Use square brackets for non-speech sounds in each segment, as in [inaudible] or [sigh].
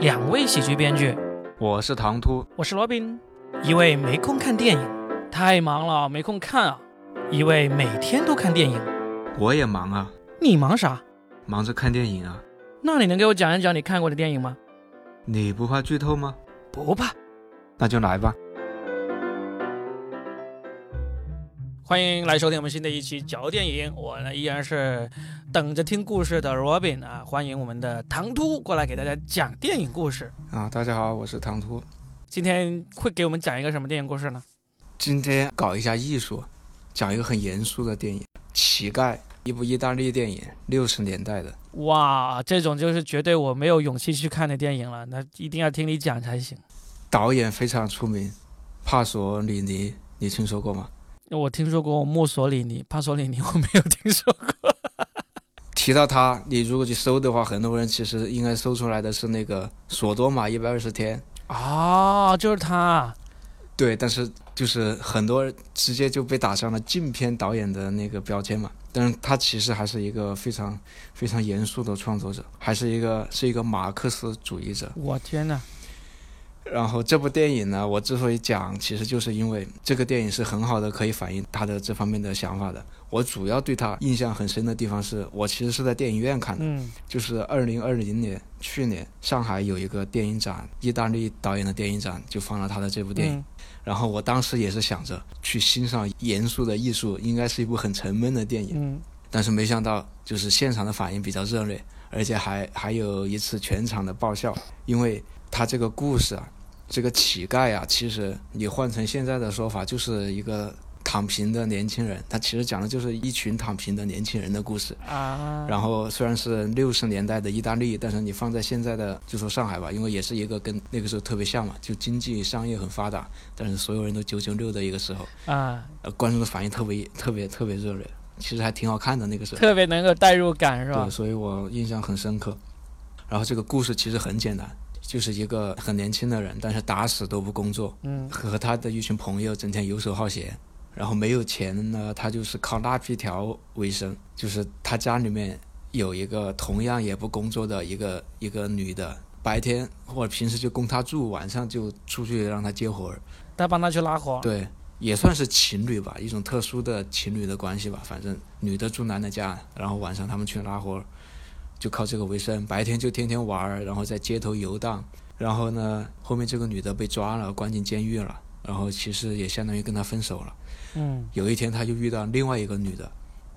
两位喜剧编剧，我是唐突，我是罗宾。一位没空看电影，太忙了，没空看啊。一位每天都看电影，我也忙啊。你忙啥？忙着看电影啊。那你能给我讲一讲你看过的电影吗？你不怕剧透吗？不怕。那就来吧。欢迎来收听我们新的一期嚼电影，我呢依然是等着听故事的 Robin 啊，欢迎我们的唐突过来给大家讲电影故事啊。大家好，我是唐突，今天会给我们讲一个什么电影故事呢？今天搞一下艺术，讲一个很严肃的电影《乞丐》，一部意大利电影，六十年代的。哇，这种就是绝对我没有勇气去看的电影了，那一定要听你讲才行。导演非常出名，帕索里尼，你听说过吗？我听说过墨索里尼，帕索里尼我没有听说过。[laughs] 提到他，你如果去搜的话，很多人其实应该搜出来的是那个《索多玛一百二十天》啊，就是他。对，但是就是很多人直接就被打上了禁片导演的那个标签嘛。但是他其实还是一个非常非常严肃的创作者，还是一个是一个马克思主义者。我天哪！然后这部电影呢，我之所以讲，其实就是因为这个电影是很好的，可以反映他的这方面的想法的。我主要对他印象很深的地方是，我其实是在电影院看的，嗯，就是二零二零年去年上海有一个电影展，意大利导演的电影展就放了他的这部电影。然后我当时也是想着去欣赏严肃的艺术，应该是一部很沉闷的电影，嗯，但是没想到就是现场的反应比较热烈，而且还还有一次全场的爆笑，因为他这个故事啊。这个乞丐啊，其实你换成现在的说法，就是一个躺平的年轻人。他其实讲的就是一群躺平的年轻人的故事啊。然后虽然是六十年代的意大利，但是你放在现在的就说上海吧，因为也是一个跟那个时候特别像嘛，就经济商业很发达，但是所有人都九九六的一个时候啊。呃，观众的反应特别特别特别热烈，其实还挺好看的那个时候。特别能够代入感是吧？对，所以我印象很深刻。然后这个故事其实很简单。就是一个很年轻的人，但是打死都不工作，嗯，和他的一群朋友整天游手好闲，然后没有钱呢，他就是靠拉皮条为生。就是他家里面有一个同样也不工作的一个一个女的，白天或者平时就供他住，晚上就出去让他接活儿，他帮他去拉活。对，也算是情侣吧，一种特殊的情侣的关系吧。反正女的住男的家，然后晚上他们去拉活儿。就靠这个为生，白天就天天玩儿，然后在街头游荡。然后呢，后面这个女的被抓了，关进监狱了。然后其实也相当于跟他分手了。嗯。有一天他就遇到另外一个女的，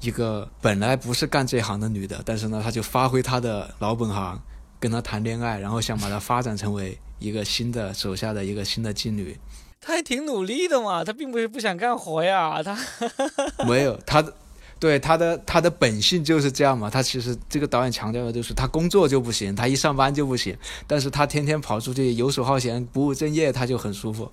一个本来不是干这行的女的，但是呢，他就发挥他的老本行，跟他谈恋爱，然后想把她发展成为一个新的手下的一个新的妓女。[laughs] 他还挺努力的嘛，他并不是不想干活呀，他。[laughs] 没有他。对他的他的本性就是这样嘛，他其实这个导演强调的就是他工作就不行，他一上班就不行，但是他天天跑出去游手好闲、不务正业，他就很舒服。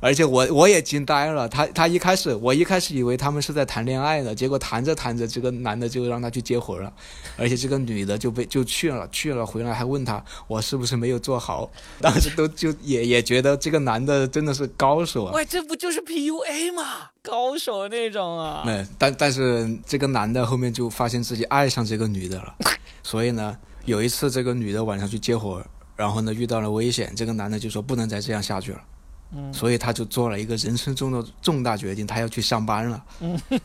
而且我我也惊呆了，他他一开始我一开始以为他们是在谈恋爱呢，结果谈着谈着，这个男的就让他去接活了，而且这个女的就被就去了去了，回来还问他我是不是没有做好，[laughs] 当时都就也也觉得这个男的真的是高手啊！喂，这不就是 PUA 吗？高手那种啊！没，但但是这个男的后面就发现自己爱上这个女的了，[laughs] 所以呢，有一次这个女的晚上去接活，然后呢遇到了危险，这个男的就说不能再这样下去了。所以他就做了一个人生中的重大决定，他要去上班了。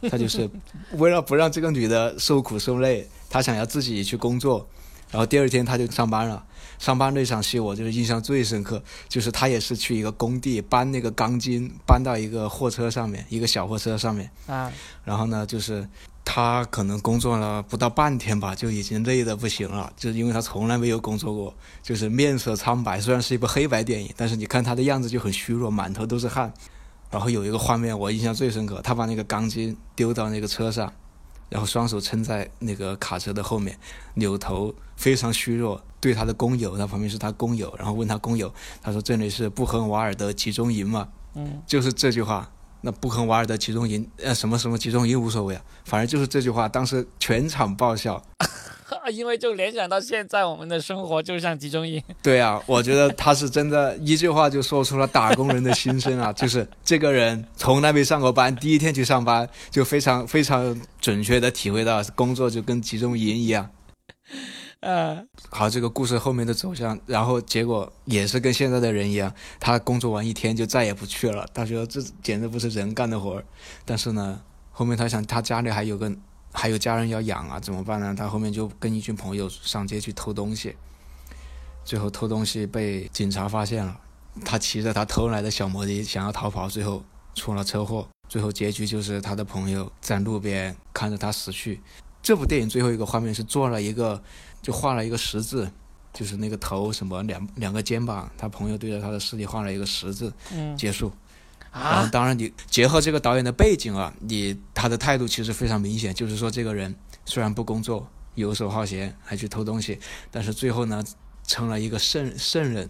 他就是为了不让这个女的受苦受累，他想要自己去工作。然后第二天他就上班了。上班那场戏我就是印象最深刻，就是他也是去一个工地搬那个钢筋，搬到一个货车上面，一个小货车上面。啊。然后呢，就是。他可能工作了不到半天吧，就已经累得不行了，就是因为他从来没有工作过，就是面色苍白。虽然是一部黑白电影，但是你看他的样子就很虚弱，满头都是汗。然后有一个画面我印象最深刻，他把那个钢筋丢到那个车上，然后双手撑在那个卡车的后面，扭头非常虚弱，对他的工友，他旁边是他工友，然后问他工友，他说这里是布痕瓦尔德集中营嘛？嗯，就是这句话。那布亨瓦尔德集中营，呃，什么什么集中营无所谓啊，反正就是这句话，当时全场爆笑，[laughs] 因为就联想到现在我们的生活就像集中营。[laughs] 对啊，我觉得他是真的一句话就说出了打工人的心声啊，[laughs] 就是这个人从来没上过班，第一天去上班就非常非常准确的体会到工作就跟集中营一样。呃，好，这个故事后面的走向，然后结果也是跟现在的人一样，他工作完一天就再也不去了。他觉得这简直不是人干的活儿。但是呢，后面他想他家里还有个还有家人要养啊，怎么办呢？他后面就跟一群朋友上街去偷东西，最后偷东西被警察发现了。他骑着他偷来的小摩的想要逃跑，最后出了车祸。最后结局就是他的朋友在路边看着他死去。这部电影最后一个画面是做了一个，就画了一个十字，就是那个头什么两两个肩膀，他朋友对着他的尸体画了一个十字，结束。然后当然你结合这个导演的背景啊，你他的态度其实非常明显，就是说这个人虽然不工作，游手好闲，还去偷东西，但是最后呢成了一个圣圣人，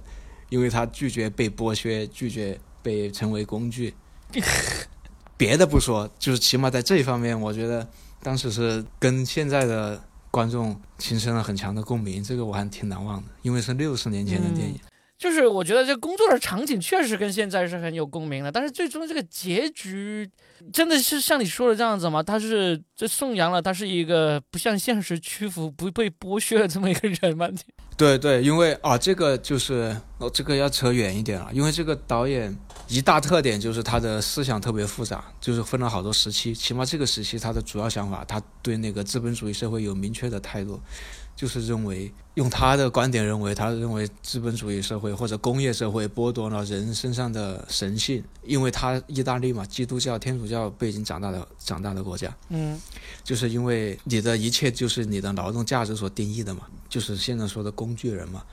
因为他拒绝被剥削，拒绝被成为工具。[laughs] 别的不说，就是起码在这一方面，我觉得当时是跟现在的观众形成了很强的共鸣，这个我还挺难忘的，因为是六十年前的电影。就是我觉得这工作的场景确实跟现在是很有共鸣的，但是最终这个结局真的是像你说的这样子吗？他是这宋阳了，他是一个不向现实屈服、不被剥削的这么一个人吗？[laughs] 对对，因为啊，这个就是哦，这个要扯远一点了，因为这个导演。一大特点就是他的思想特别复杂，就是分了好多时期。起码这个时期，他的主要想法，他对那个资本主义社会有明确的态度，就是认为用他的观点认为，他认为资本主义社会或者工业社会剥夺了人身上的神性，因为他意大利嘛，基督教、天主教背景长大的长大的国家，嗯，就是因为你的一切就是你的劳动价值所定义的嘛，就是现在说的工具人嘛，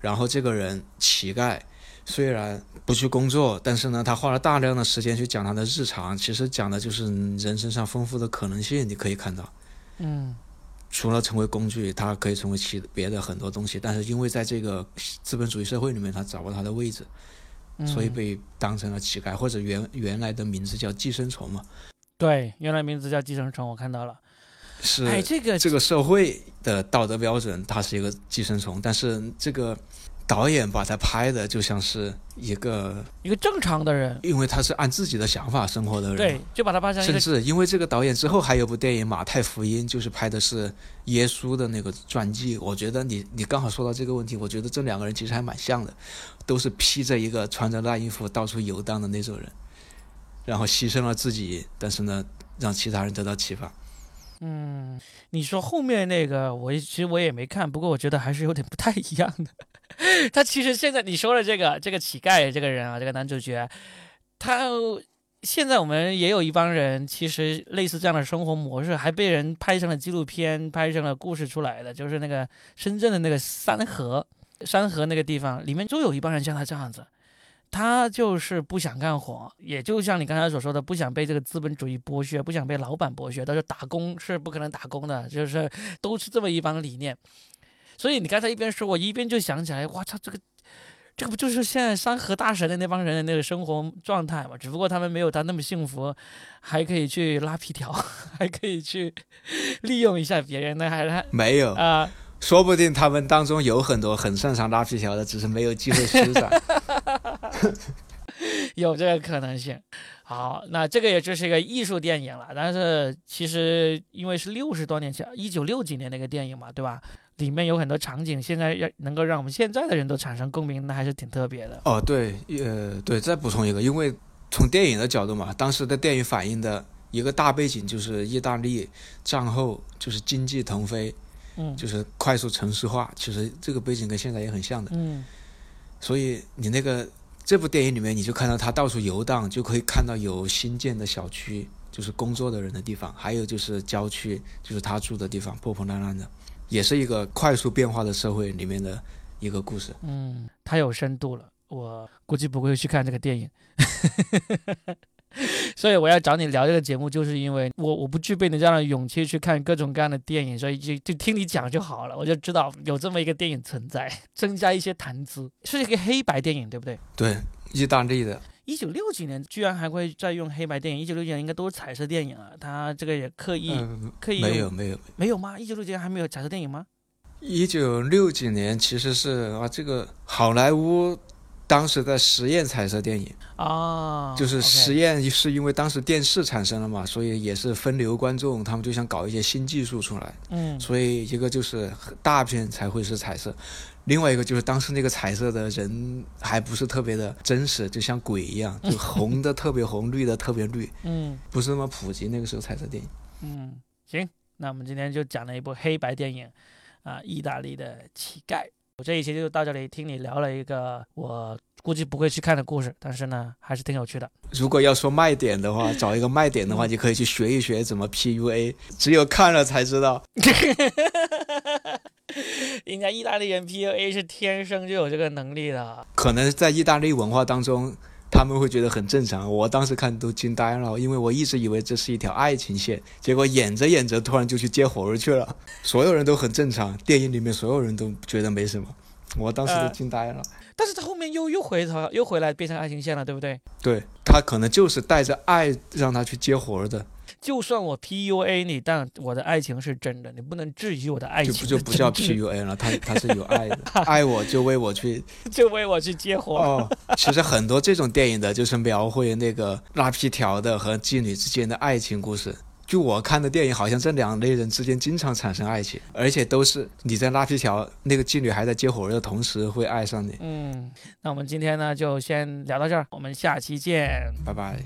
然后这个人乞丐。虽然不去工作，但是呢，他花了大量的时间去讲他的日常，其实讲的就是人身上丰富的可能性。你可以看到，嗯，除了成为工具，它可以成为其别的很多东西。但是因为在这个资本主义社会里面，它找不到它的位置，所以被当成了乞丐，或者原原来的名字叫寄生虫嘛。对，原来名字叫寄生虫，我看到了。是，哎，这个这个社会的道德标准，它是一个寄生虫，但是这个。导演把他拍的就像是一个一个正常的人，因为他是按自己的想法生活的人。对，就把他拍成。甚至因为这个导演之后还有部电影《马太福音》，就是拍的是耶稣的那个传记。我觉得你你刚好说到这个问题，我觉得这两个人其实还蛮像的，都是披着一个穿着烂衣服到处游荡的那种人，然后牺牲了自己，但是呢，让其他人得到启发。嗯，你说后面那个，我其实我也没看，不过我觉得还是有点不太一样的。[laughs] 他其实现在你说的这个这个乞丐这个人啊，这个男主角，他现在我们也有一帮人，其实类似这样的生活模式，还被人拍成了纪录片，拍成了故事出来的，就是那个深圳的那个三河山河那个地方，里面就有一帮人像他这样子，他就是不想干活，也就像你刚才所说的，不想被这个资本主义剥削，不想被老板剥削，他说打工是不可能打工的，就是都是这么一帮理念。所以你刚才一边说，我一边就想起来，哇操，这个，这个不就是现在山河大神的那帮人的那个生活状态嘛？只不过他们没有他那么幸福，还可以去拉皮条，[laughs] 还可以去利用一下别人呢，还是没有啊？说不定他们当中有很多很擅长拉皮条的，只是没有机会施展。[laughs] 有这个可能性。好，那这个也就是一个艺术电影了，但是其实因为是六十多年前，一九六几年那个电影嘛，对吧？里面有很多场景，现在要能够让我们现在的人都产生共鸣，那还是挺特别的。哦，对，呃，对，再补充一个，因为从电影的角度嘛，当时的电影反映的一个大背景就是意大利战后就是经济腾飞，嗯，就是快速城市化，其实这个背景跟现在也很像的，嗯，所以你那个这部电影里面，你就看到他到处游荡，就可以看到有新建的小区，就是工作的人的地方，还有就是郊区，就是他住的地方，破破烂烂的。也是一个快速变化的社会里面的一个故事。嗯，太有深度了，我估计不会去看这个电影。[laughs] 所以我要找你聊这个节目，就是因为我我不具备你这样的勇气去看各种各样的电影，所以就就听你讲就好了，我就知道有这么一个电影存在，增加一些谈资。是一个黑白电影，对不对？对，意大利的。一九六几年居然还会再用黑白电影，一九六几年应该都是彩色电影啊。他这个也刻意刻意没有没有没有吗？一九六几年还没有彩色电影吗？一九六几年其实是啊，这个好莱坞当时在实验彩色电影啊，就是实验是因为当时电视产生了嘛，所以也是分流观众，他们就想搞一些新技术出来，嗯所以一个就是大片才会是彩色，另外一个就是当时那个彩色的人还不是特别的真实，就像鬼一样，就红的特别红，绿的特别绿，嗯不是那么普及那个时候彩色电影。嗯，行，那我们今天就讲了一部黑白电影，啊，意大利的乞丐。我这一期就到这里，听你聊了一个我估计不会去看的故事，但是呢，还是挺有趣的。如果要说卖点的话，找一个卖点的话，你可以去学一学怎么 PUA，只有看了才知道。[laughs] 人家意大利人 PUA 是天生就有这个能力的。可能在意大利文化当中，他们会觉得很正常。我当时看都惊呆了，因为我一直以为这是一条爱情线，结果演着演着突然就去接活儿去了。所有人都很正常，电影里面所有人都觉得没什么，我当时都呃惊呆了。但是他后面又又回头又回来变成爱情线了，对不对？对他可能就是带着爱让他去接活儿的，就算我 PUA 你，但我的爱情是真的，你不能质疑我的爱情的不就不叫 PUA 了，他他是有爱的，[laughs] 爱我就为我去 [laughs] 就为我去接活。哦，其实很多这种电影的，就是描绘那个拉皮条的和妓女之间的爱情故事。就我看的电影，好像这两类人之间经常产生爱情，而且都是你在拉皮条，那个妓女还在接活儿的同时会爱上你。嗯，那我们今天呢就先聊到这儿，我们下期见。拜拜。